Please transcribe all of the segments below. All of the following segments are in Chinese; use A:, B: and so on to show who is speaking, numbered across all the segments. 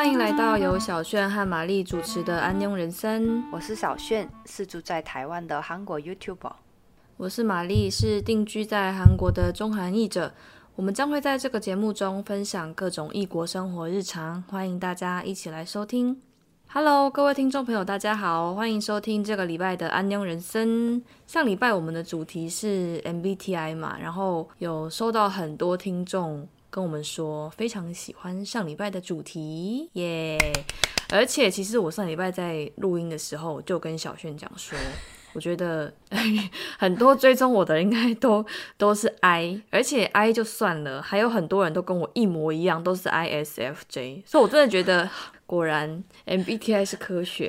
A: 欢迎来到由小炫和玛丽主持的《安妞人生》。
B: 我是小炫，是住在台湾的韩国 YouTuber。
A: 我是玛丽，是定居在韩国的中韩译者。我们将会在这个节目中分享各种异国生活日常，欢迎大家一起来收听。Hello，各位听众朋友，大家好，欢迎收听这个礼拜的《安妞人生》。上礼拜我们的主题是 MBTI 嘛，然后有收到很多听众跟我们说非常喜欢上礼拜的主题，耶！而且其实我上礼拜在录音的时候就跟小炫讲说。我觉得 很多追踪我的应该都 都是 I，而且 I 就算了，还有很多人都跟我一模一样，都是 ISFJ，所以我真的觉得 果然 MBTI 是科学。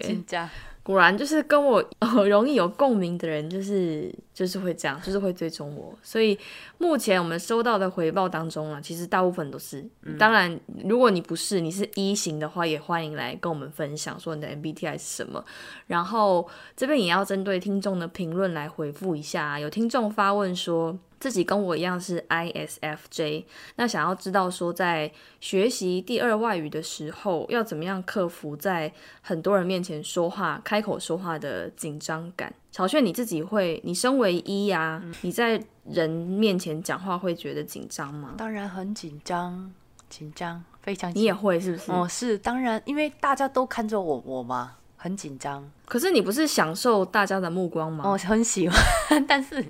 A: 果然就是跟我 容易有共鸣的人，就是就是会这样，就是会追踪我。所以目前我们收到的回报当中啊，其实大部分都是。当然，如果你不是，你是一型的话，也欢迎来跟我们分享说你的 MBTI 是什么。然后这边也要针对听众的评论来回复一下。有听众发问说。自己跟我一样是 ISFJ，那想要知道说在学习第二外语的时候，要怎么样克服在很多人面前说话、开口说话的紧张感？小炫，你自己会，你身为一呀，你在人面前讲话会觉得紧张吗？
B: 当然很紧张，紧张，非常。
A: 你也会是不是？
B: 哦，是，当然，因为大家都看着我，我嘛，很紧张。
A: 可是你不是享受大家的目光吗？
B: 哦，很喜欢，但是。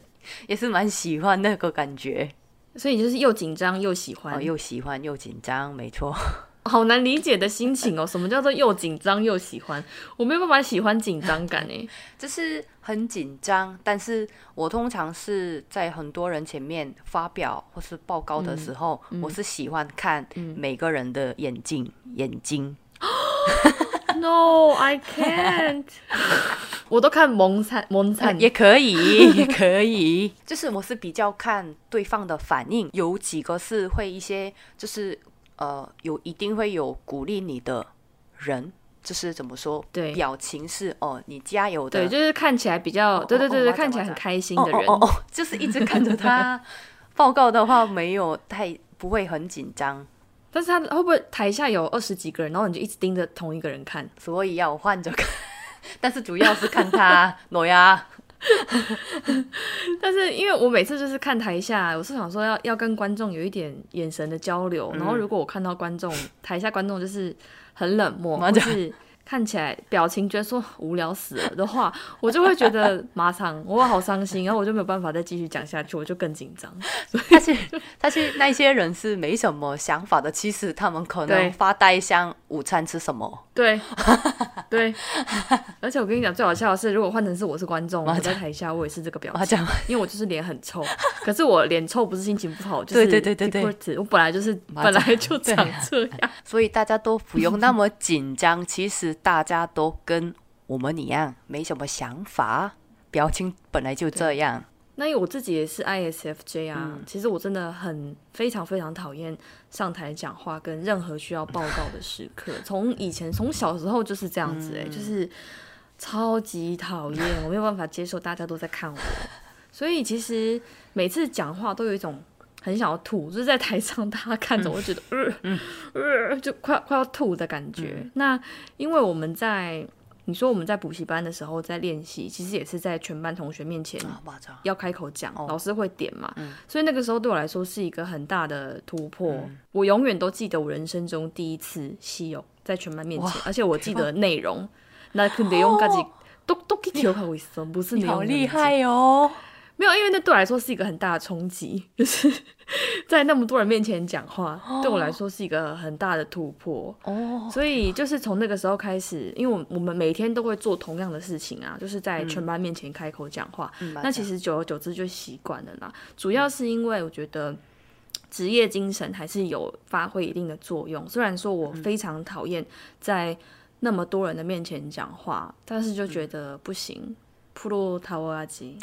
B: 也是蛮喜欢那个感觉，
A: 所以就是又紧张又喜欢，
B: 又喜欢又紧张，没错，
A: 好难理解的心情哦。什么叫做又紧张又喜欢？我没有办法喜欢紧张感诶，
B: 就是很紧张，但是我通常是在很多人前面发表或是报告的时候，我是喜欢看每个人的眼睛，眼睛。
A: No, I can't. 我都看蒙灿，蒙灿
B: 也可以，也可以。就是我是比较看对方的反应，有几个是会一些，就是呃，有一定会有鼓励你的人，就是怎么说？
A: 对，
B: 表情是哦，你加油的。
A: 对，就是看起来比较，对对对对，看起来很开心的人。
B: 哦哦，就是一直看着他 报告的话，没有太不会很紧张。
A: 但是他会不会台下有二十几个人，然后你就一直盯着同一个人看？
B: 所以要换着看，但是主要是看他挪呀。
A: 但是因为我每次就是看台下，我是想说要要跟观众有一点眼神的交流，然后如果我看到观众台下观众就是很冷漠，就是。看起来表情觉得说无聊死了的话，我就会觉得马上我好伤心，然后我就没有办法再继续讲下去，我就更紧张。
B: 但是但是那些人是没什么想法的，其实他们可能发呆，想午餐吃什么。
A: 对 对，而且我跟你讲，最好笑的是，如果换成是我是观众，我在台下我也是这个表情，因为我就是脸很臭。可是我脸臭不是心情不好，就是
B: 对对对对对，
A: 我本来就是本来就长这样，
B: 所以大家都不用那么紧张。其实。大家都跟我们一样，没什么想法，表情本来就这样。
A: 那我自己也是 ISFJ 啊，其实我真的很非常非常讨厌上台讲话跟任何需要报告的时刻。从以前从小时候就是这样子，哎，就是超级讨厌，我没有办法接受大家都在看我，所以其实每次讲话都有一种。很想要吐，就是在台上，大家看着我，觉得呃呃，就快快要吐的感觉。那因为我们在你说我们在补习班的时候在练习，其实也是在全班同学面前要开口讲，老师会点嘛，所以那个时候对我来说是一个很大的突破。我永远都记得我人生中第一次戏有在全班面前，而且我记得内容。那肯定用自己都都可以调侃为什不是你
B: 好厉害哦。
A: 没有，因为那对我来说是一个很大的冲击，就是 在那么多人面前讲话，对我来说是一个很大的突破。哦，所以就是从那个时候开始，因为我我们每天都会做同样的事情啊，就是在全班面前开口讲话。那其实久而久之就习惯了啦。主要是因为我觉得职业精神还是有发挥一定的作用。虽然说我非常讨厌在那么多人的面前讲话，但是就觉得不行。普罗塔瓦阿吉，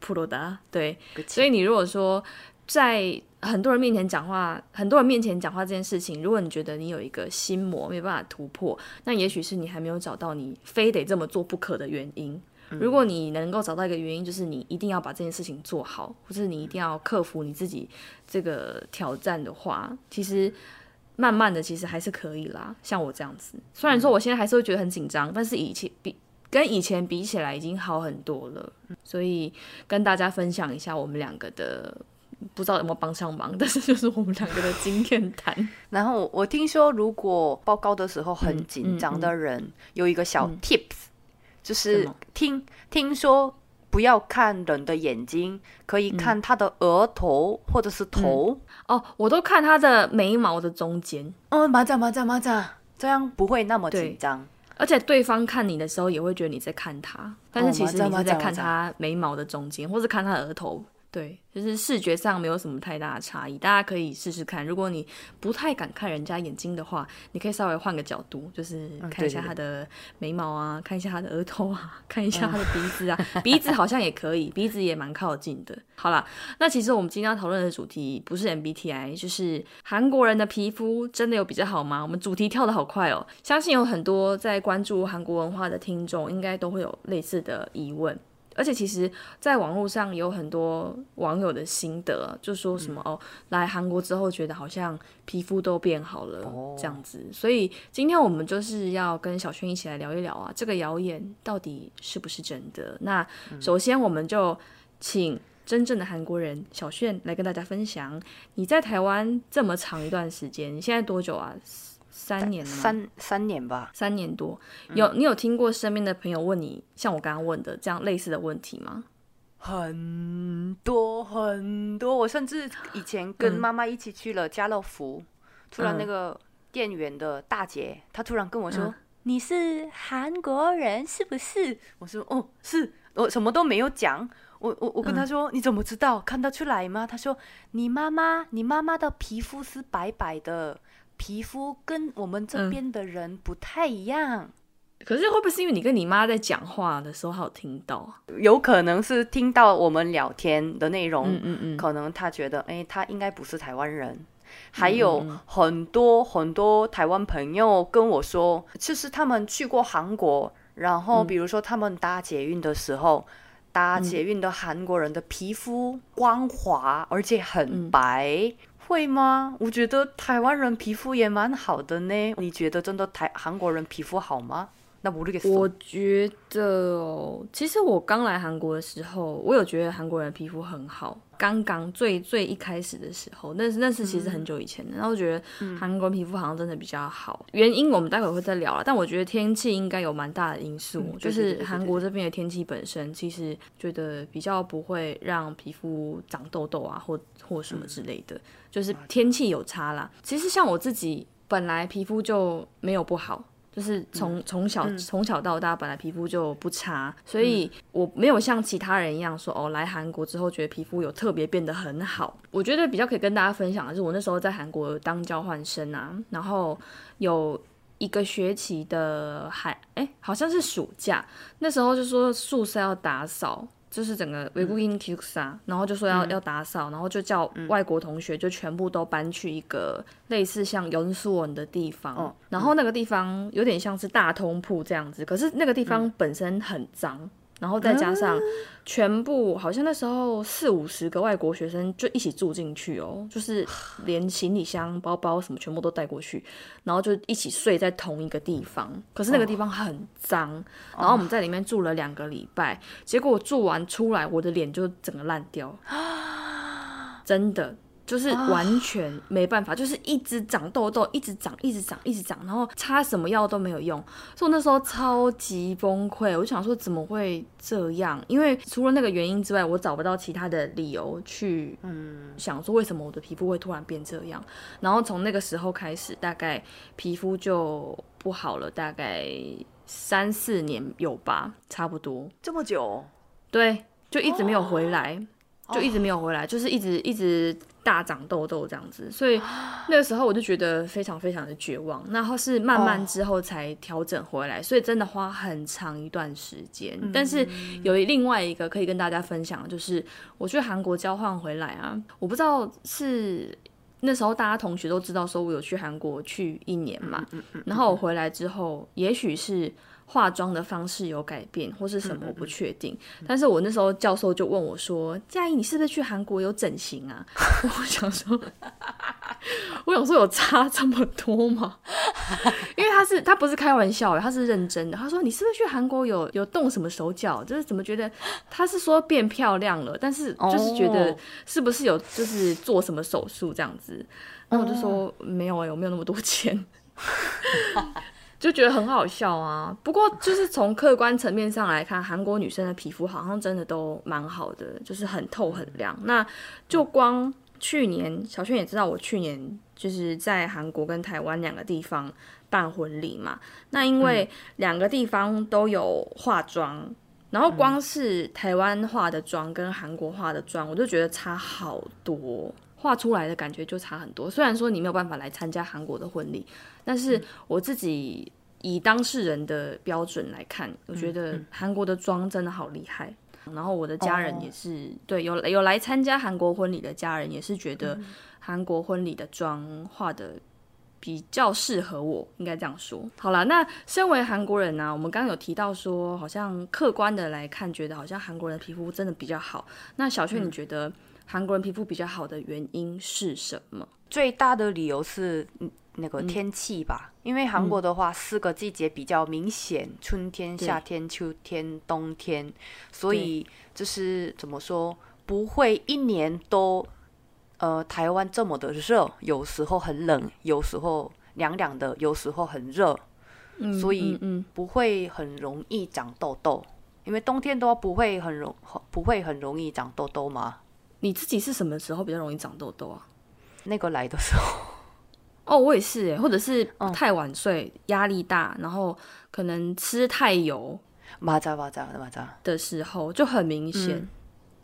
A: 普罗达对，所以你如果说在很多人面前讲话，很多人面前讲话这件事情，如果你觉得你有一个心魔没办法突破，那也许是你还没有找到你非得这么做不可的原因。如果你能够找到一个原因，就是你一定要把这件事情做好，或是你一定要克服你自己这个挑战的话，其实慢慢的其实还是可以啦。像我这样子，虽然说我现在还是会觉得很紧张，但是以前比跟以前比起来已经好很多了。所以跟大家分享一下我们两个的，不知道有没有帮上忙，但是就是我们两个的经验谈。
B: 然后我听说，如果报告的时候很紧张的人，有一个小 tips，就是听听说。不要看人的眼睛，可以看他的额头或者是头
A: 哦。我都看他的眉毛的中间。
B: 哦，马甲马甲马甲，这样不会那么紧张。
A: 而且对方看你的时候，也会觉得你在看他，但是其实你是在看他眉毛的中间，或是看他额头。对，就是视觉上没有什么太大的差异，大家可以试试看。如果你不太敢看人家眼睛的话，你可以稍微换个角度，就是看一下他的眉毛啊，看一下他的额头啊，看一下他的鼻子啊，鼻子好像也可以，鼻子也蛮靠近的。好啦，那其实我们今天要讨论的主题不是 MBTI，就是韩国人的皮肤真的有比较好吗？我们主题跳的好快哦，相信有很多在关注韩国文化的听众，应该都会有类似的疑问。而且其实，在网络上有很多网友的心得，就说什么哦，来韩国之后觉得好像皮肤都变好了这样子。所以今天我们就是要跟小轩一起来聊一聊啊，这个谣言到底是不是真的？那首先我们就请真正的韩国人小炫来跟大家分享，你在台湾这么长一段时间，你现在多久啊？三年了
B: 三三年吧，
A: 三年多。有你有听过身边的朋友问你像我刚刚问的这样类似的问题吗？
B: 很多很多，我甚至以前跟妈妈一起去了家乐福，突然那个店员的大姐，她突然跟我说：“你是韩国人是不是？”我说：“哦，是。”我什么都没有讲。我我我跟她说：“你怎么知道？看得出来吗？”她说：“你妈妈，你妈妈的皮肤是白白的。”皮肤跟我们这边的人不太一样，
A: 可是会不会是因为你跟你妈在讲话的时候，还有听到？
B: 有可能是听到我们聊天的内容，嗯嗯嗯，可能他觉得，哎，他应该不是台湾人。还有很多很多台湾朋友跟我说，就是他们去过韩国，然后比如说他们搭捷运的时候，搭捷运的韩国人的皮肤光滑，而且很白。会吗？我觉得台湾人皮肤也蛮好的呢。你觉得真的台韩国人皮肤好吗？
A: 我觉得哦，其实我刚来韩国的时候，我有觉得韩国人皮肤很好。刚刚最最一开始的时候，那是那是其实很久以前的。然后我觉得韩国皮肤好像真的比较好。原因我们待会会再聊了。但我觉得天气应该有蛮大的因素，就是韩国这边的天气本身其实觉得比较不会让皮肤长痘痘啊，或或什么之类的。就是天气有差啦。其实像我自己本来皮肤就没有不好，就是从从小从小到大本来皮肤就不差，所以我没有像其他人一样说哦，来韩国之后觉得皮肤有特别变得很好。我觉得比较可以跟大家分享的是，我那时候在韩国当交换生啊，然后有一个学期的寒，哎，好像是暑假，那时候就说宿舍要打扫。就是整个维古因基萨，然后就说要要打扫，然后就叫外国同学就全部都搬去一个类似像永素文的地方，然后那个地方有点像是大通铺这样子，可是那个地方本身很脏。然后再加上全部，好像那时候四五十个外国学生就一起住进去哦，就是连行李箱、包包什么全部都带过去，然后就一起睡在同一个地方。可是那个地方很脏，然后我们在里面住了两个礼拜，结果我住完出来，我的脸就整个烂掉，真的。就是完全没办法，就是一直长痘痘，一直长，一直长，一直长，然后擦什么药都没有用，所以我那时候超级崩溃。我就想说怎么会这样？因为除了那个原因之外，我找不到其他的理由去嗯想说为什么我的皮肤会突然变这样。然后从那个时候开始，大概皮肤就不好了，大概三四年有吧，差不多
B: 这么久，
A: 对，就一直没有回来，就一直没有回来，就是一直一直。大长痘痘这样子，所以那个时候我就觉得非常非常的绝望。然后是慢慢之后才调整回来，所以真的花很长一段时间。但是有另外一个可以跟大家分享，就是我去韩国交换回来啊，我不知道是那时候大家同学都知道说我有去韩国去一年嘛，然后我回来之后，也许是。化妆的方式有改变，或是什么我不确定。但是我那时候教授就问我说：“佳怡，你是不是去韩国有整形啊？” 我想说，我想说有差这么多吗？因为他是他不是开玩笑，他是认真的。他说你是不是去韩国有有动什么手脚？就是怎么觉得他是说变漂亮了，但是就是觉得是不是有就是做什么手术这样子？然后我就说没有哎，我没有那么多钱。就觉得很好笑啊！不过就是从客观层面上来看，韩国女生的皮肤好像真的都蛮好的，就是很透很亮。那就光去年，小轩也知道，我去年就是在韩国跟台湾两个地方办婚礼嘛。那因为两个地方都有化妆，然后光是台湾化的妆跟韩国化的妆，我就觉得差好多。画出来的感觉就差很多。虽然说你没有办法来参加韩国的婚礼，但是我自己以当事人的标准来看，我觉得韩国的妆真的好厉害。然后我的家人也是，对有有来参加韩国婚礼的家人也是觉得韩国婚礼的妆画的比较适合我，应该这样说。好了，那身为韩国人呢，我们刚刚有提到说，好像客观的来看，觉得好像韩国人皮肤真的比较好。那小雀，你觉得？韩国人皮肤比较好的原因是什么？
B: 最大的理由是那个天气吧，因为韩国的话四个季节比较明显，春天、夏天、秋天、冬天，所以就是怎么说，不会一年都呃台湾这么的热，有时候很冷，有时候凉凉的，有时候很热，所以不会很容易长痘痘，因为冬天都不会很容不会很容易长痘痘吗？
A: 你自己是什么时候比较容易长痘痘啊？
B: 那个来的时候，
A: 哦，我也是哎，或者是太晚睡、压力大，然后可能吃太油，
B: 马扎马扎马扎
A: 的时候就很明显。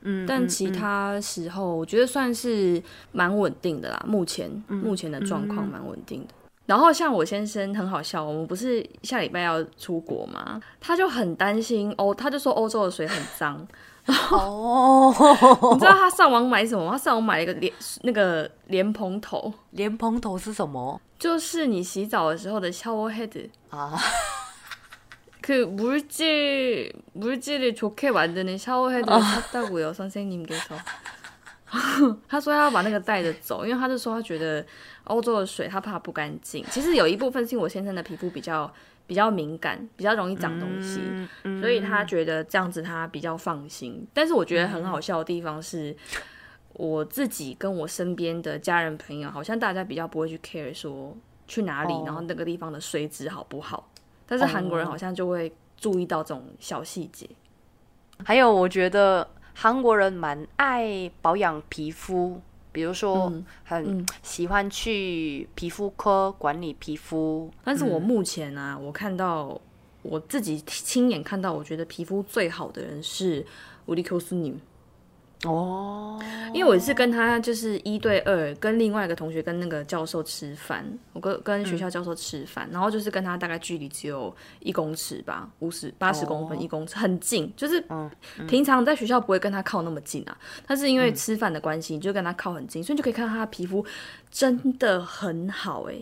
A: 嗯，但其他时候我觉得算是蛮稳定的啦。目前目前的状况蛮稳定的。然后像我先生很好笑，我们不是下礼拜要出国吗？他就很担心欧，他就说欧洲的水很脏。哦，你知道他上网买什么吗？他上网买了一个莲那个莲蓬头。
B: 莲蓬头是什么？
A: 就是你洗澡的时候的 shower head 啊。그물질물질을좋게만드는 shower head 를샀다고요선생님께서 他说他要把那个带着走，因为他就说他觉得欧洲的水他怕不干净。其实有一部分是我先生的皮肤比较。比较敏感，比较容易长东西，所以他觉得这样子他比较放心。但是我觉得很好笑的地方是，我自己跟我身边的家人朋友，好像大家比较不会去 care 说去哪里，然后那个地方的水质好不好。但是韩国人好像就会注意到这种小细节。
B: 还有，我觉得韩国人蛮爱保养皮肤。比如说，很喜欢去皮肤科管理皮肤，
A: 但是我目前啊，我看到我自己亲眼看到，我觉得皮肤最好的人是乌利 Q 斯尼。哦，因为我是跟他就是一对二，跟另外一个同学跟那个教授吃饭，我跟跟学校教授吃饭，然后就是跟他大概距离只有一公尺吧，五十八十公分一公尺，很近，就是平常在学校不会跟他靠那么近啊，但是因为吃饭的关系，就跟他靠很近，所以就可以看到他的皮肤真的很好哎，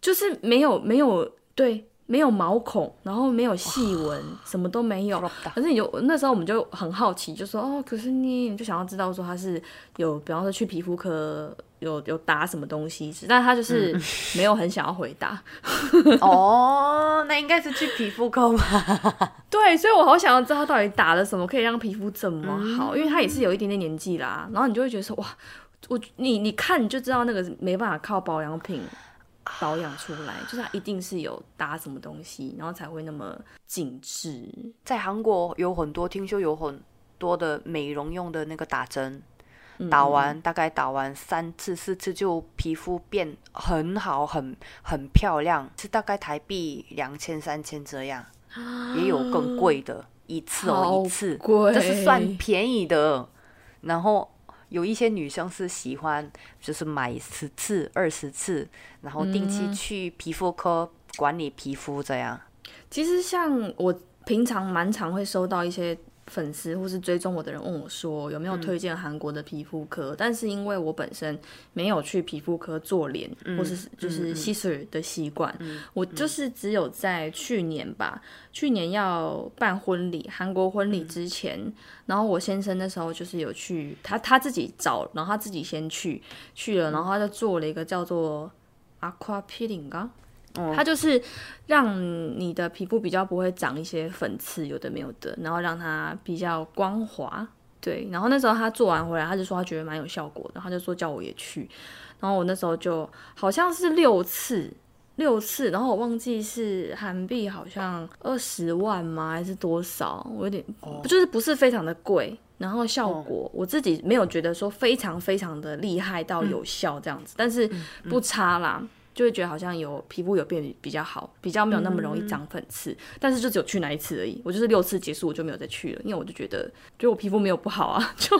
A: 就是没有没有对。没有毛孔，然后没有细纹，什么都没有。可是你就那时候我们就很好奇，就说哦，可是你就想要知道说他是有，比方说去皮肤科有有打什么东西，但他就是没有很想要回答。
B: 哦，那应该是去皮肤科吧？
A: 对，所以我好想要知道他到底打了什么，可以让皮肤这么好，因为他也是有一点点年纪啦。然后你就会觉得说哇，我你你看你就知道那个没办法靠保养品。保养出来，就是它一定是有搭什么东西，然后才会那么紧致。
B: 在韩国有很多，听说有很多的美容用的那个打针，打完大概打完三次四次，就皮肤变很好，很很漂亮，是大概台币两千三千这样，也有更贵的，一次哦一次，这是算便宜的，然后。有一些女生是喜欢，就是买十次、二十次，然后定期去皮肤科管理皮肤这样。
A: 其实像我平常蛮常会收到一些粉丝或是追踪我的人问我说有没有推荐韩国的皮肤科，但是因为我本身没有去皮肤科做脸或是就是吸水的习惯，我就是只有在去年吧，去年要办婚礼，韩国婚礼之前，然后我先生那时候就是有去他他自己找，然后他自己先去去了，然后他就做了一个叫做 aqua peeling 啊。它就是让你的皮肤比较不会长一些粉刺，有的没有的，然后让它比较光滑。对，然后那时候他做完回来，他就说他觉得蛮有效果的，他就说叫我也去。然后我那时候就好像是六次，六次，然后我忘记是韩币好像二十万吗，还是多少？我有点就是不是非常的贵，然后效果我自己没有觉得说非常非常的厉害到有效这样子，但是不差啦。就会觉得好像有皮肤有变比较好，比较没有那么容易长粉刺，但是就只有去那一次而已。我就是六次结束我就没有再去了，因为我就觉得，就我皮肤没有不好啊，就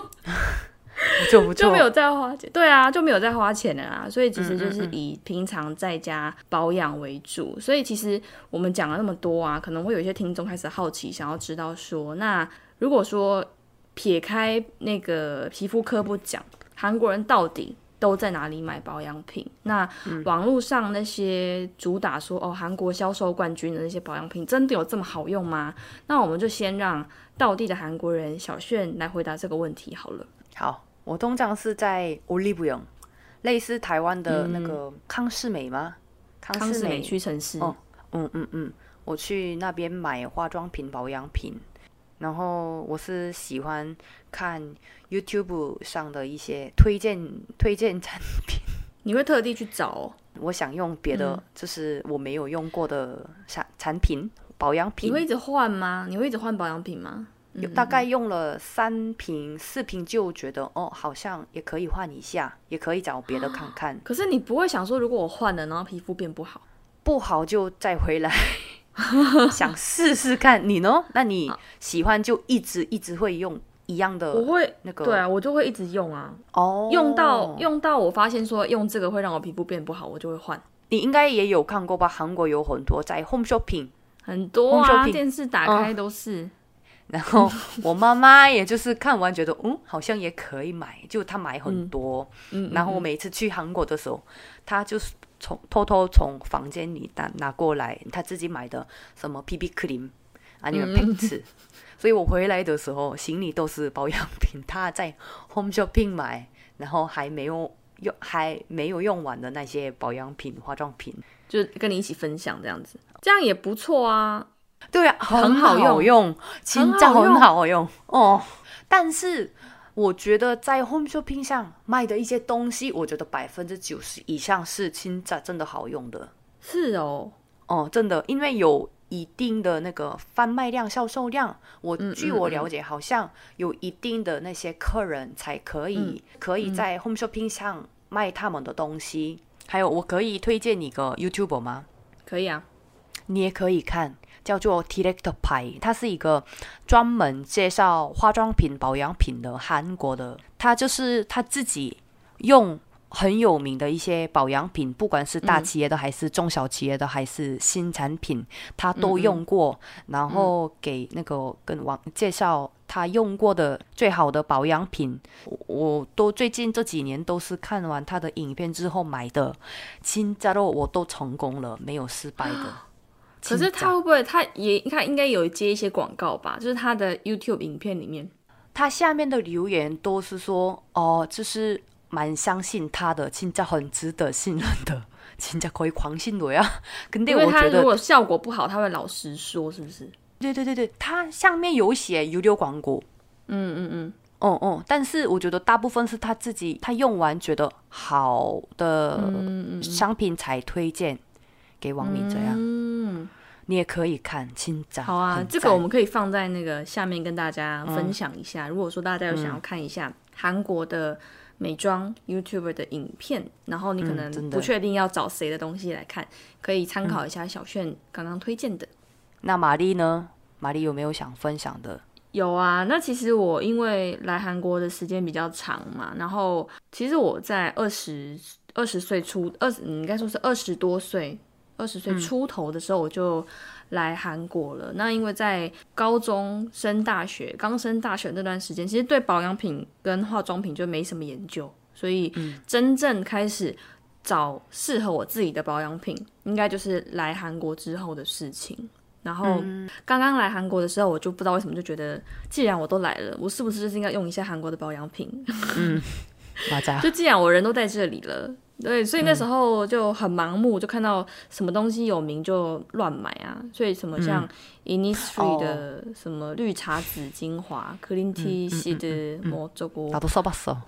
B: 就
A: 就没有再花钱。对啊，就没有再花钱了啊。所以其实就是以平常在家保养为主。所以其实我们讲了那么多啊，可能会有一些听众开始好奇，想要知道说，那如果说撇开那个皮肤科不讲，韩国人到底？都在哪里买保养品？那网络上那些主打说哦，韩国销售冠军的那些保养品，真的有这么好用吗？那我们就先让道地的韩国人小炫来回答这个问题好了。
B: 好，我通常是在 Olive 类似台湾的那个康士美吗？
A: 康士美屈臣氏。
B: 哦，嗯嗯嗯，我去那边买化妆品、保养品。然后我是喜欢看 YouTube 上的一些推荐推荐产品，
A: 你会特地去找？
B: 我想用别的，就是我没有用过的产产品保养品。
A: 你会一直换吗？你会一直换保养品吗？
B: 有大概用了三瓶四瓶就觉得哦，好像也可以换一下，也可以找别的看看。
A: 可是你不会想说，如果我换了，然后皮肤变不好，
B: 不好就再回来。想试试看，你呢？那你喜欢就一直一直会用一样的？
A: 我会
B: 那个，
A: 对啊，我就会一直用啊。
B: 哦，
A: 用到用到我发现说用这个会让我皮肤变不好，我就会换。
B: 你应该也有看过吧？韩国有很多在 Home Shopping，
A: 很多啊，电视打开都是。
B: 然后我妈妈也就是看完觉得，嗯，好像也可以买，就她买很多。嗯，然后我每次去韩国的时候，她就是。从偷偷从房间里拿拿过来，她自己买的什么 PP cream 啊，那个瓶子。所以我回来的时候，行李都是保养品。她在 Home Shopping 买，然后还没有用，还没有用完的那些保养品、化妆品，
A: 就跟你一起分享这样子，这样也不错啊。
B: 对啊，很好用，用真的很好用哦。但是。我觉得在 Home Shopping 上卖的一些东西，我觉得百分之九十以上是真的真的好用的。
A: 是哦，
B: 哦，真的，因为有一定的那个贩卖量、销售量。我据我了解，好像有一定的那些客人才可以可以在 Home Shopping 上卖他们的东西。还有，我可以推荐你个 YouTube 吗？
A: 可以啊，
B: 你也可以看。叫做 t i r e c t 牌，它是一个专门介绍化妆品、保养品的韩国的。他就是他自己用很有名的一些保养品，不管是大企业的还是中小企业的，还是新产品，他都用过，然后给那个跟网介绍他用过的最好的保养品。我都最近这几年都是看完他的影片之后买的，亲加肉我都成功了，没有失败的。
A: 可是他会不会？他也他应该有接一些广告吧？就是他的 YouTube 影片里面，
B: 他下面的留言都是说：“哦，就是蛮相信他的，真的很值得信任的，真的可以狂信我呀。”肯定，我觉得
A: 如果效果不好，他会老实说，是不是？
B: 对对对对，他下面有写有流广告，
A: 嗯嗯嗯，
B: 哦哦，但是我觉得大部分是他自己他用完觉得好的商品才推荐给网民这样。嗯，你也可以看清早。
A: 好啊，这个我们可以放在那个下面跟大家分享一下。如果说大家有想要看一下韩国的美妆 YouTuber 的影片，然后你可能不确定要找谁的东西来看，可以参考一下小炫刚刚推荐的。
B: 那玛丽呢？玛丽有没有想分享的？
A: 有啊，那其实我因为来韩国的时间比较长嘛，然后其实我在二十二十岁出二十，应该说是二十多岁。二十岁出头的时候我就来韩国了。那因为在高中升大学，刚升大学那段时间，其实对保养品跟化妆品就没什么研究，所以真正开始找适合我自己的保养品，应该就是来韩国之后的事情。然后刚刚来韩国的时候，我就不知道为什么就觉得，既然我都来了，我是不是就是应该用一下韩国的保养品？
B: 嗯，
A: 就既然我人都在这里了，对，所以那时候就很盲目，就看到什么东西有名就乱买啊。所以什么像 Innisfree 的什么绿茶籽精华、Clean Tea 系的？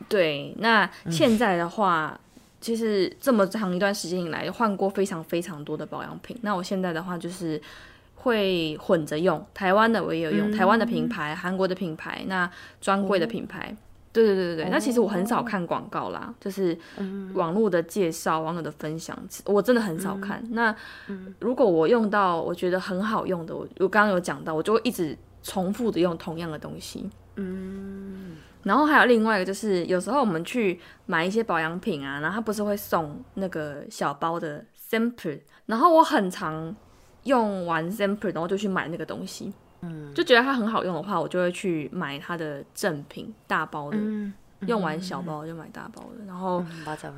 A: 对，那现在的话，其实这么长一段时间以来，换过非常非常多的保养品。那我现在的话就是。会混着用，台湾的我也有用，台湾的品牌、韩国的品牌，那专柜的品牌，对对对对对。那其实我很少看广告啦，就是网络的介绍、网友的分享，我真的很少看。那如果我用到我觉得很好用的，我我刚刚有讲到，我就会一直重复的用同样的东西。嗯。然后还有另外一个，就是有时候我们去买一些保养品啊，然后他不是会送那个小包的 sample，然后我很常。用完 sample，然后就去买那个东西，嗯，就觉得它很好用的话，我就会去买它的正品大包的。用完小包就买大包的。然后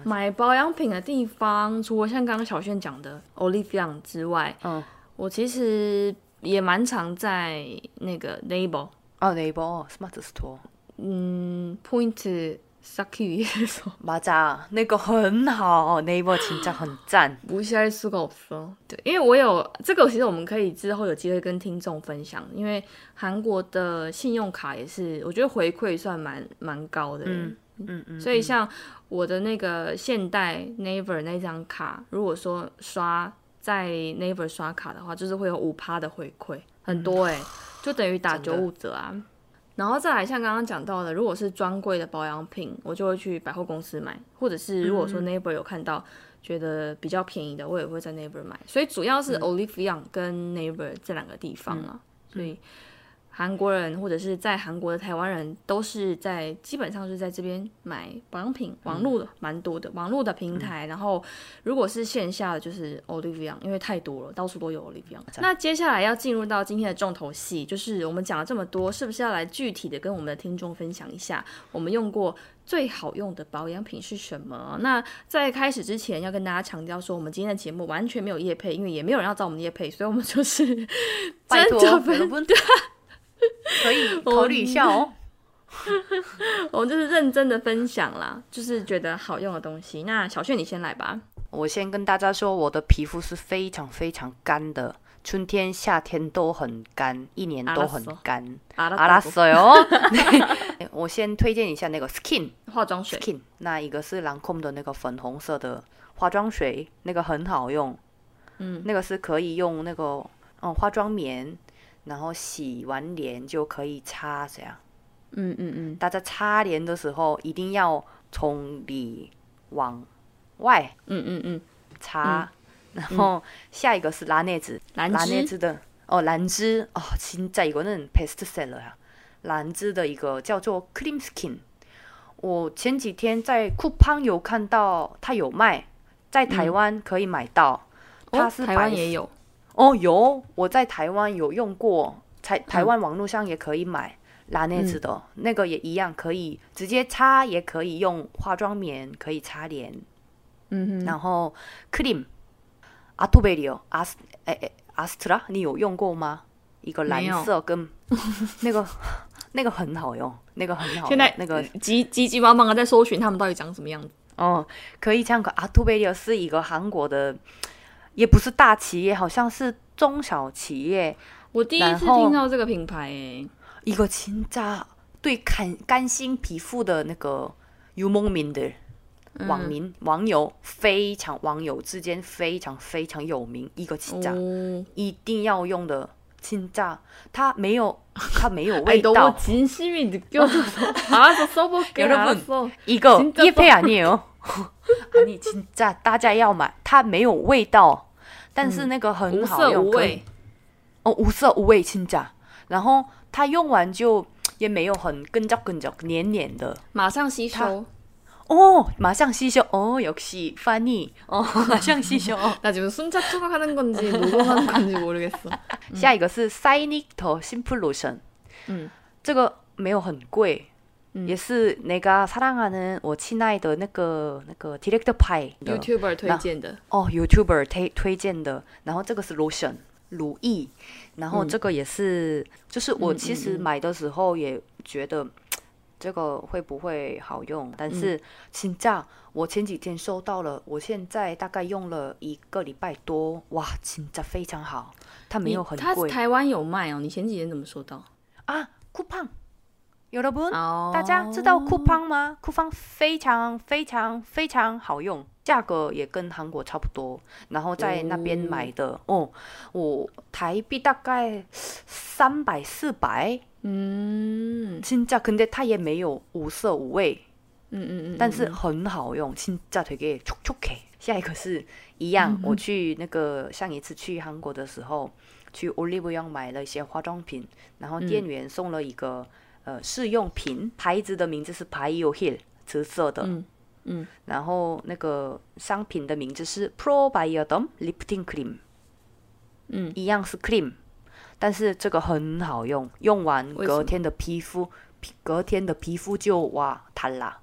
A: 买保养品的地方，除了像刚刚小炫讲的 Olivia 之外，嗯，我其实也蛮常在那个 Label
B: 哦，Label Smart Store，
A: 嗯，Point。撒气위해 서，
B: 맞 아， 那个很好，那一波진짜很赞。
A: 不下수가없 어。 对，因为我有这个，其实我们可以之后有机会跟听众分享。因为韩国的信用卡也是，我觉得回馈算蛮蛮高的。嗯嗯嗯。所以像我的那个现代 Naver 那张卡，如果说刷在 Naver 刷卡的话，就是会有五趴的回馈，很多哎，就等于打九五折啊。 然后再来，像刚刚讲到的，如果是专柜的保养品，我就会去百货公司买；或者是如果说 Neighbor 有看到觉得比较便宜的，我也会在 Neighbor 买。所以主要是 Olivia 跟 Neighbor 这两个地方啊，所以。韩国人或者是在韩国的台湾人都是在基本上是在这边买保养品，网络的蛮多的，网络的平台。然后如果是线下的就是 Olivia，因为太多了，到处都有 Olivia。那接下来要进入到今天的重头戏，就是我们讲了这么多，是不是要来具体的跟我们的听众分享一下，我们用过最好用的保养品是什么？那在开始之前要跟大家强调说，我们今天的节目完全没有叶配，因为也没有人要找我们叶配，所以我们就是
B: 拜托分 可以 考虑一下哦。
A: 我们 就是认真的分享啦，就是觉得好用的东西。那小炫，你先来吧。
B: 我先跟大家说，我的皮肤是非常非常干的，春天、夏天都很干，一年都很干。
A: 阿拉
B: 斯哟。我先推荐一下那个 Skin
A: 化妆水
B: ，Skin 那一个是兰蔻的那个粉红色的化妆水，那个很好用。嗯，那个是可以用那个嗯化妆棉。然后洗完脸就可以擦，这样。嗯嗯嗯。大家擦脸的时候一定要从里往外。嗯嗯嗯。擦。然后下一个是拉内兹。
A: 兰
B: 芝的哦，兰芝哦，现在一个人 best seller 呀。兰芝的一个叫做 Clean Skin。我前几天在酷胖有看到它有卖，在台湾可以买到。它是
A: 台湾也有。
B: 哦，有我在台湾有用过，台台湾网络上也可以买拉内兹的那个也一样，可以直接擦，也可以用化妆棉可以擦脸。嗯哼，然后 cream 阿图贝里奥阿斯哎哎阿斯特拉，你有用过吗？一个蓝色跟 那个那个很好用，那个很好。
A: 现在
B: 那个
A: 急急急忙忙的在搜寻他们到底长什么样子。
B: 哦，可以参考阿图贝里奥是一个韩国的。也不是大企业，好像是中小企业。
A: 我第一次听到这个品牌，
B: 一个清渣对干干性皮肤的那个有梦名的网民、网友非常网友之间非常非常有名，一个清渣、一定要用的清渣，它没有 它没有味道。
A: 진심이느껴져서아저써볼게요
B: 여이거이페아니에요 분이거예페아니에요 아니 진짜大家要买，它没有味道，但是那个很好用。
A: 无色无味
B: 哦，无色无味，真假。然后它用完就也没有很跟着跟着黏黏的，
A: 马上吸收。
B: 哦，马上吸收哦，역시翻译哦，马上吸收。
A: 나 지금 순차 투각하는 건지 녹음하는 건지 모르겠어.
B: 下一个是 Cynicto Simple Lotion，
A: 嗯
B: 这个没有很贵，
A: 嗯
B: 也是那个사랑하는我亲爱的那个那个 Director 派的
A: YouTuber 推荐的，
B: 哦，YouTuber 推推荐的，然后这个是 lotion 乳液，然后
A: 嗯
B: 这个也是，就是我
A: 嗯
B: 其实
A: 嗯嗯
B: 买的时候也觉得。这个会不会好用？但是请假，我前几天收到了，我现在大概用了一个礼拜多，哇，请假非常好，它没
A: 你
B: 有很贵
A: 它台湾有卖哦。你前几天怎么收到？
B: 啊。酷胖， 여러분，
A: 哦
B: 大家知道酷胖吗？酷胖非常非常非常好用，价格也跟韩国差不多。然后在那边买的，哦，我台币大概三百四百，
A: 嗯
B: 진짜근데它也没有无色无味，
A: 嗯嗯嗯，
B: 但是很好用，진짜되게촉촉해。下一个是一样，我去那个上一次去韩国的时候，去 Olive Young 买了一些化妆品，然后店员送了一个、 呃试用品，牌子的名字是 Bio Hill，紫色的，
A: 嗯嗯。
B: 然后那个商品的名字是 Probiodome Lifting Cream，
A: 嗯，
B: 一样是 cream，但是这个很好用，用完隔天的皮肤，隔天的皮肤就哇弹啦，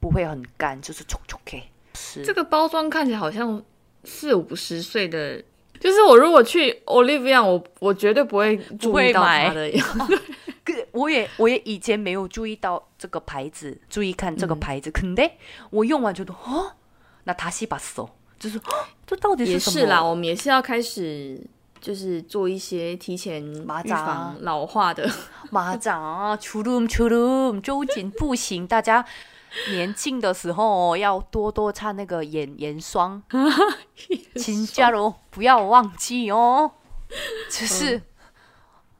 B: 不会很干，就是冲冲 K。是。
A: 这个包装看起来好像四五十岁的，就是我如果去 Olivia，我我绝对不会注意到它的样子。
B: 我也我也以前没有注意到这个牌子，注意看这个牌子，肯定、我用完觉得哦，那他西巴手，就是这到底是什么？
A: 也是啦，我们也是要开始就是做一些提前预防老化的
B: 马掌啊，出轮出轮，周紧不行，大家。年轻的时候、要多多擦那个眼 眼霜，请加油，不要忘记哦。就是、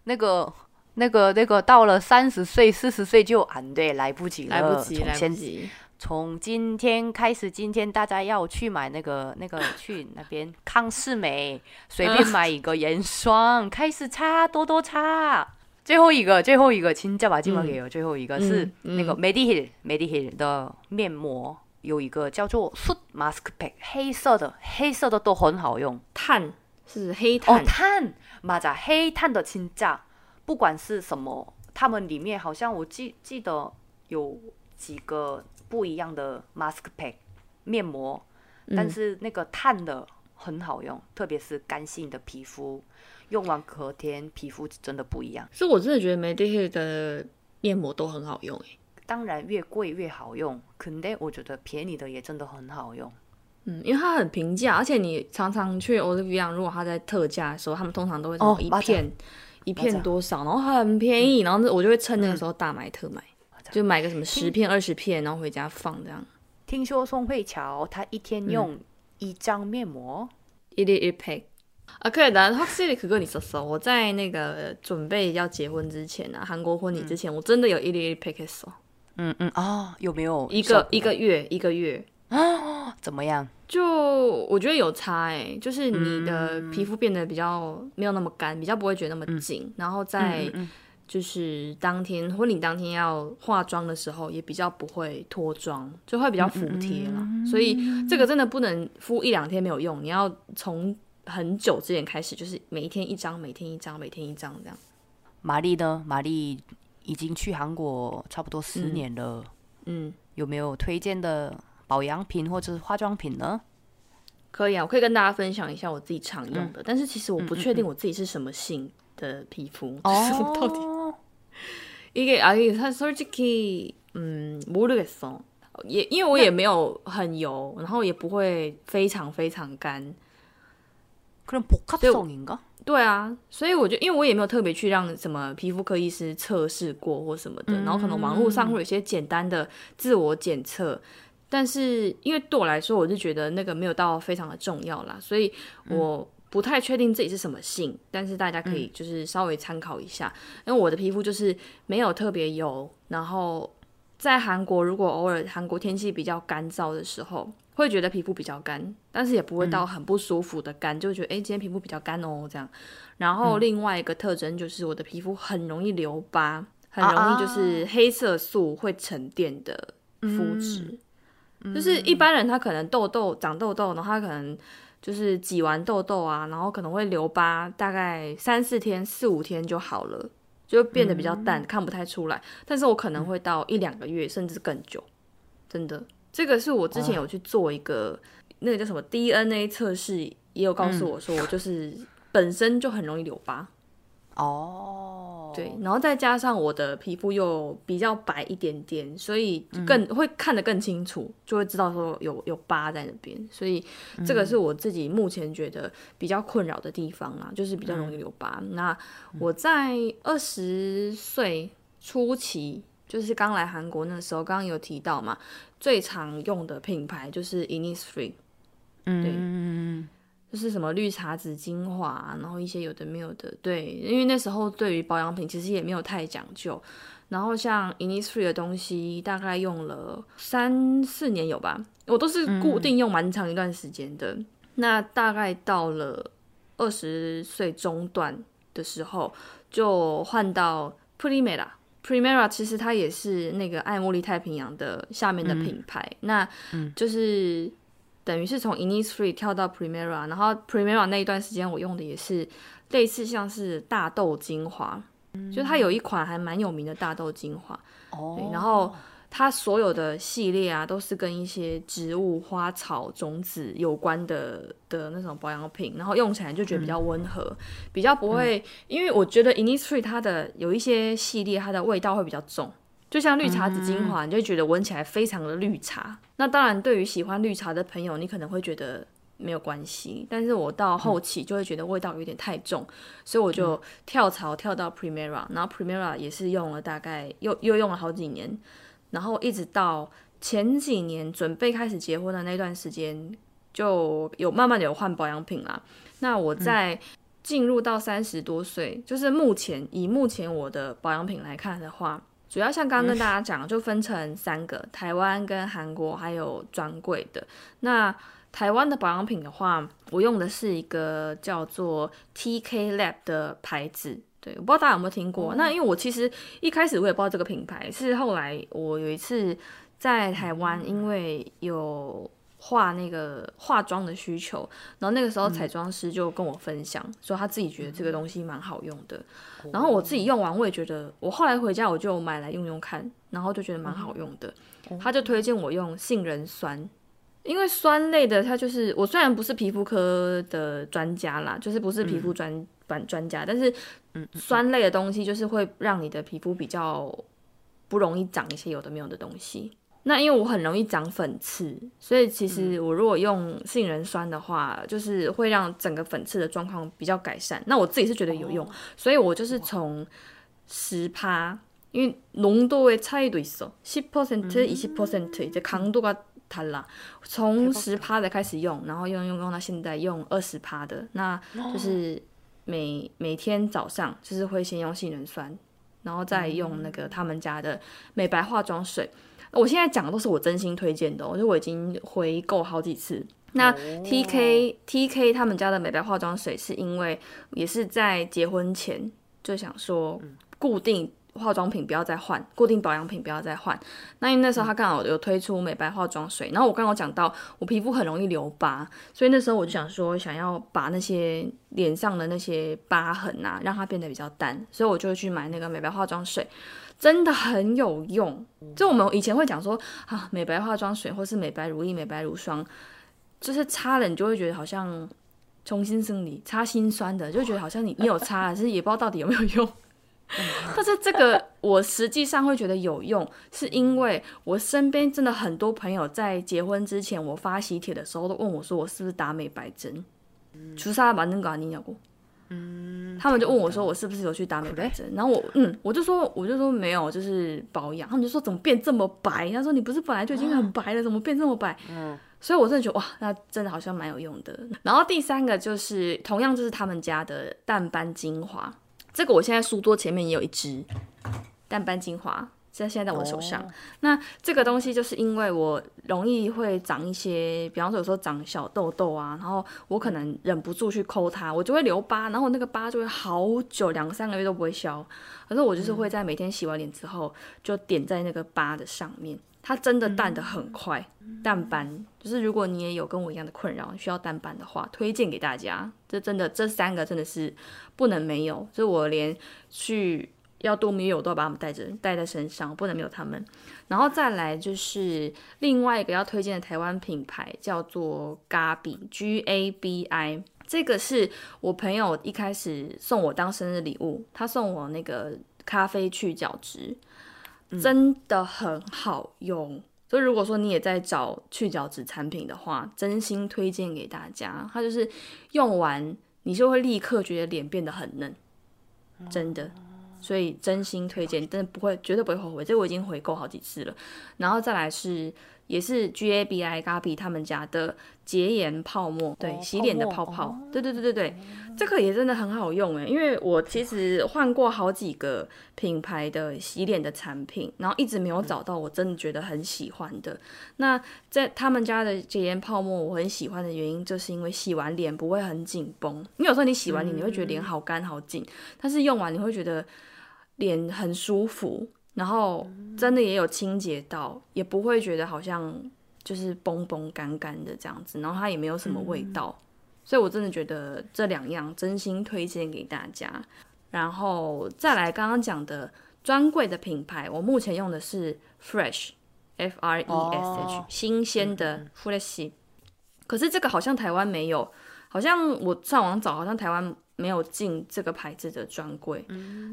B: 那个那个那个到了三十岁四十岁就啊，对，来不及了，
A: 来不及，来不
B: 从现
A: 及。
B: 从今天开始，今天大家要去买那个那个去那边康士美，随便买一个眼霜，开始擦，多多擦。最后一个，最后一个，请假把金毛给我。最后一个是
A: 嗯
B: 那个 Mediheal Mediheal 的面膜，有一个叫做 Soot Mask Pack，黑色的，黑色的都很好用。
A: 碳是黑
B: 哦
A: 碳，，
B: 碳，맞아，黑炭的진짜， 不管是什么，他们里面好像我记记得有几个不一样的 mask pack 面膜，但
A: 嗯
B: 是那个碳的很好用，特别是干性的皮肤，用完隔天皮肤真的不一样。
A: 所以我真的觉得 Mediheal 的面膜都很好用诶。
B: 当然越贵越好用，肯定我觉得便宜的也真的很好用。
A: 嗯，因为它很平价，而且你常常去 Olivia，如果它在特价的时候，他们通常都会一片、一片
B: 맞아
A: 多少，然后很便宜，然后那我就会趁那个时候大买特买，
B: 맞아
A: 就买个什么十片、二十片，然后回家放这样。
B: 听说宋慧乔她一天用一张面膜，
A: 一粒一 pack。啊，可以的。확실히그건있었어。我在那个准备要结婚之前啊，韩国婚礼之前，我真的有一粒一 pack 했어。
B: 嗯嗯啊，有没有
A: 一个
B: 效果
A: 一个月一个月，
B: 怎么样？
A: 就我觉得有差哎、就是你的皮肤变得比较没有那么干，比较不会觉得那么紧，然后在就是当天婚礼当天要化妆的时候，也比较不会脱妆，就会比较服帖啦。所以这个真的不能敷一两天没有用，你要从很久之前开始，就是每一天一张，每天一张，每天一张这样。
B: 玛丽呢？玛丽已经去韩国差不多十年了，
A: 嗯，
B: 有没有推荐的保养品或者是化妆品呢？
A: 可以啊，我可以跟大家分享一下我自己常用
B: 嗯
A: 的，但是其实我不确定我自己是什么性的皮肤，就是我到底
B: 哦，
A: 이게아이사솔직히음모르겠어也因为我也没有很油，然后也不会非常非常干。
B: 그럼복합성인가？
A: 对啊，所以我就因为我也没有特别去让什么皮肤科医师测试过或什么的，然后可能网络上会有一些简单的自我检测， 但是因为对我来说，我就觉得那个没有到非常的重要啦，所以我不太确定自己是什么性，但是大家可以就是稍微参考一下，因为我的皮肤就是没有特别油，然后在韩国如果偶尔韩国天气比较干燥的时候，会觉得皮肤比较干，但是也不会到很不舒服的干，就会觉得哎、诶今天皮肤比较干哦这样。然后另外一个特征就是我的皮肤很容易留疤，很容易就是黑色素会沉淀的肤质。就是一般人他可能痘痘长痘痘，然后他可能就是挤完痘痘啊，然后可能会留疤，大概三四天、四五天就好了，就变得比较淡，看不太出来。但是我可能会到一两个月，甚至更久，真的。这个是我之前有去做一个那个叫什么 DNA 测试，也有告诉我说，我就是本身就很容易留疤。
B: 哦，
A: 对，然后再加上我的皮肤又比较白一点点，所以更会看得更清楚，就会知道说有有疤在那边。所以这个是我自己目前觉得比较困扰的地方啊，就是比较容易留疤。那我在二十岁初期，就是刚来韩国那时候，刚刚有提到嘛，最常用的品牌就是 Innisfree，
B: 嗯，
A: 就是什么绿茶籽精华，然后一些有的没有的，对，因为那时候对于保养品其实也没有太讲究。然后像 Innisfree 的东西，大概用了三四年有吧，我都是固定用蛮长一段时间的。那大概到了二十岁中段的时候，就换到 Primera。Primera 其实它也是那个爱茉莉太平洋的下面的品牌，那就是。等于是从 Innisfree 跳到 Primera，然后 Primera 那一段时间我用的也是类似像是大豆精华，就它有一款还蛮有名的大豆精华，
B: 哦
A: 对，然后它所有的系列啊都是跟一些植物、花草、种子有关的的那种保养品，然后用起来就觉得比较温和，比较不会，因为我觉得 Innisfree 它的有一些系列它的味道会比较重。就像绿茶籽精华，你就会觉得闻起来非常的绿茶。那当然，对于喜欢绿茶的朋友，你可能会觉得没有关系。但是我到后期就会觉得味道有点太重，所以我就跳槽跳到 Primera，然后 Primera 也是用了大概又又用了好几年，然后一直到前几年准备开始结婚的那段时间，就有慢慢的有换保养品啦。那我在进入到三十多岁，就是目前以目前我的保养品来看的话。主要像刚刚跟大家讲，就分成三个：台湾跟韩国，还有专柜的。那台湾的保养品的话，我用的是一个叫做 TK Lab 的牌子。对，我不知道大家有没有听过。那因为我其实一开始我也不知道这个品牌，是后来我有一次在台湾，因为有画那个化妆的需求，然后那个时候彩妆师就跟我分享，说他自己觉得这个东西蛮好用的。然后我自己用完，我也觉得，我后来回家我就买来用用看，然后就觉得蛮好用的。他就推荐我用杏仁酸，因为酸类的它就是我虽然不是皮肤科的专家啦，就是不是皮肤专专专家，但是酸类的东西就是会让你的皮肤比较不容易长一些有的没有的东西。那因为我很容易长粉刺，所以其实我如果用杏仁酸的话，就是会让整个粉刺的状况比较改善。那我自己是觉得有用，所以我就是从十趴，因为浓度会差一있어10%, 20%이제 강도가 달라。 从十趴的开始用，然后用用用到现在用二十趴的，那就是每每天早上就是会先用杏仁酸，然后再用那个他们家的美白化妆水。 我现在讲的都是我真心推荐的，我觉得我已经回购好几次。那 T K T K 他们家的美白化妆水，是因为也是在结婚前就想说固定化妆品不要再换，固定保养品不要再换。那因为那时候他刚好有推出美白化妆水，然后我刚刚讲到我皮肤很容易留疤，所以那时候我就想说想要把那些脸上的那些疤痕啊，让它变得比较淡，所以我就去买那个美白化妆水。真的很有用，就我们以前会讲说啊，美白化妆水或是美白乳液、美白乳霜，就是擦了你就会觉得好像重新生理，擦心酸的，就觉得好像你你有擦，可是也不知道到底有没有用。但是这个我实际上会觉得有用，是因为我身边真的很多朋友在结婚之前，我发喜帖的时候都问我说我是不是打美白针，주사맞는거아니냐고。
B: 嗯，
A: 他们就问我说：“我是不是有去打美白针？”然后我嗯，我就说我就说没有，就是保养。他们就说怎么变这么白？他说你不是本来就已经很白了，怎么变这么白？
B: 嗯，
A: 所以我真的觉得哇，那真的好像蛮有用的。然后第三个就是同样就是他们家的淡斑精华，这个我现在书桌前面也有一支淡斑精华。在现在在我的手上，那这个东西就是因为我容易会长一些，比方说有时候长小痘痘啊，然后我可能忍不住去抠它，我就会留疤，然后那个疤就会好久两三个月都不会消。可是我就是会在每天洗完脸之后，就点在那个疤的上面，它真的淡的很快，淡斑。就是如果你也有跟我一样的困扰，需要淡斑的话，推荐给大家。这真的这三个真的是不能没有，就是我连去要度蜜月我都要把他们带着带在身上，不能没有他们。然后再来就是另外一个要推荐的台湾品牌叫做 Gabi G A B I，这个是我朋友一开始送我当生日礼物，他送我那个咖啡去角质。真的很好用，所以如果说你也在找去角质产品的话，真心推荐给大家。它就是用完你就会立刻觉得脸变得很嫩，真的，所以真心推荐，真的不会绝对不会后悔。这个我已经回购好几次了。然后再来是。也是 G A B I Gabi 他们家的洁颜泡沫，对，洗脸的泡泡，对对对对对，这个也真的很好用诶，因为我其实换过好几个品牌的洗脸的产品，然后一直没有找到我真的觉得很喜欢的。那在他们家的洁颜泡沫，我很喜欢的原因，就是因为洗完脸不会很紧绷，因为有时候你洗完脸你会觉得脸好干好紧，但是用完你会觉得脸很舒服。然后真的也有清洁到，也不会觉得好像就是崩崩干干的这样子，然后它也没有什么味道，所以我真的觉得这两样真心推荐给大家。然后再来刚刚讲的专柜的品牌，我目前用的是 Fresh F R E S H 新鲜的 Fresh，可是这个好像台湾没有，好像我上网找，好像台湾。没有进这个牌子的专柜，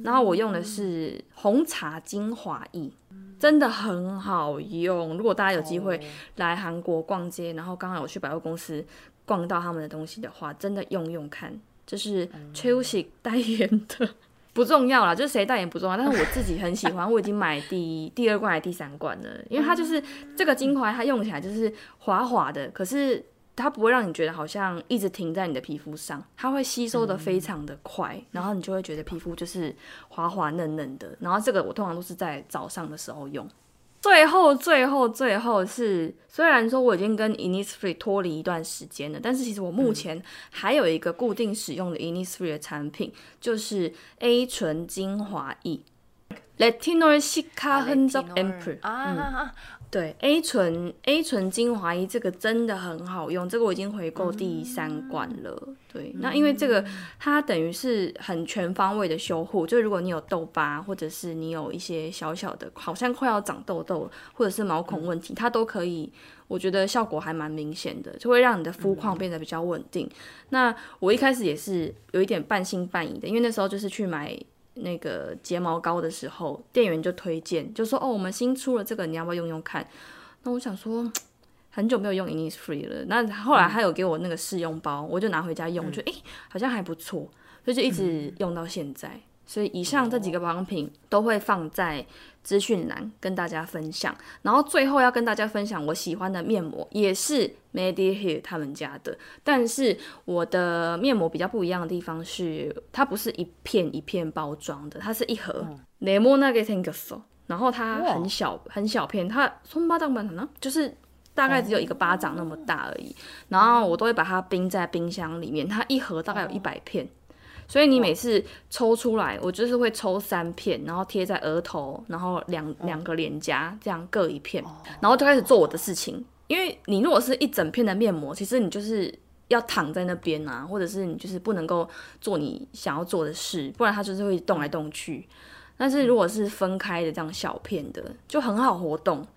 A: 然后我用的是红茶精华液，真的很好用。如果大家有机会来韩国逛街，然后刚好我去百货公司逛到他们的东西的话，真的用用看。这是 Chelsea 代言的，不重要啦，就是谁代言不重要，但是我自己很喜欢，我已经买第第二罐还是第三罐了，因为它就是这个精华，它用起来就是滑滑的，可是。它不会让你觉得好像一直停在你的皮肤上，它会吸收的非常的快，然后你就会觉得皮肤就是滑滑嫩嫩的。然后这个我通常都是在早上的时候用。最后，最后，最后是，虽然说我已经跟 Innisfree 脱离一段时间了，但是其实我目前还有一个固定使用的 Innisfree 的产品，就是 A 醇精华液，Retinol Cica Henzo Ampoule。啊。对 A 醇 A 醇精华液这个真的很好用，这个我已经回购第三罐了。对，那因为这个它等于是很全方位的修护，就如果你有痘疤，或者是你有一些小小的好像快要长痘痘，或者是毛孔问题，它都可以，我觉得效果还蛮明显的，就会让你的肤况变得比较稳定。那我一开始也是有一点半信半疑的，因为那时候就是去买。那个睫毛膏的时候，店员就推荐，就说：“哦，我们新出了这个，你要不要用用看？”那我想说，很久没有用 Innisfree 了。那后来他有给我那个试用包，我就拿回家用，就诶，好像还不错，所以就一直用到现在。所以以上这几个保养品都会放在资讯栏跟大家分享，然后最后要跟大家分享我喜欢的面膜，也是 Mediheal 他们家的。但是我的面膜比较不一样的地方是，它不是一片一片包装的，它是一盒。然后它很小很小片，它松巴掌版呢，就是大概只有一个巴掌那么大而已。然后我都会把它冰在冰箱里面，它一盒大概有一百片。所以你每次抽出来，我就是会抽三片，然后贴在额头，然后两两个脸颊这样各一片，然后就开始做我的事情。因为你如果是一整片的面膜，其实你就是要躺在那边啊，或者是你就是不能够做你想要做的事，不然它就是会动来动去。但是如果是分开的这样小片的，就很好活动。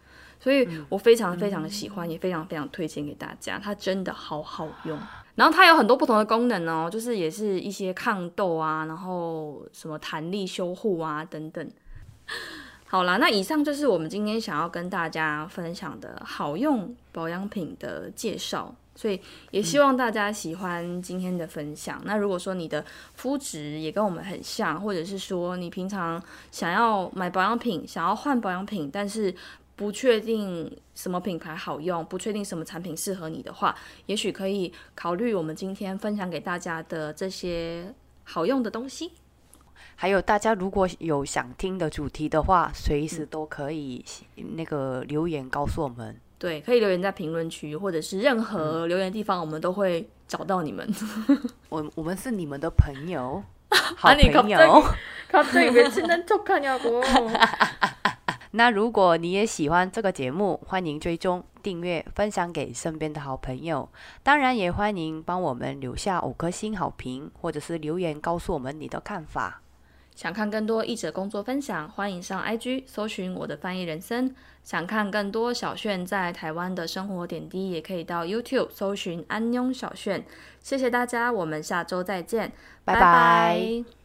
A: 所以我非常非常的喜欢，也非常非常推荐给大家，它真的好好用。然后它有很多不同的功能哦，就是也是一些抗痘啊，然后什么弹力修护啊等等。好啦，那以上就是我们今天想要跟大家分享的好用保养品的介绍，所以也希望大家喜欢今天的分享。那如果说你的肤质也跟我们很像，或者是说你平常想要买保养品，想要换保养品，但是不确定什么品牌好用，不确定什么产品适合你的话，也许可以考虑我们今天分享给大家的这些好用的东西。
B: 还有大家如果有想听的主题的话，随时都可以那个留言告诉我们。
A: 对，可以留言在评论区，或者是任何留言地方，我们都会找到你们。
B: 我我们是你们的朋友，好朋友。那如果你也喜欢这个节目，欢迎追踪、订阅、分享给身边的好朋友。当然，也欢迎帮我们留下五颗星好评，或者是留言告诉我们你的看法。
A: 想看更多译者工作分享，欢迎上 IG 搜寻我的翻译人生。想看更多小炫在台湾的生活点滴，也可以到 YouTube 搜寻安妞小炫。谢谢大家，我们下周再见，
B: 拜拜。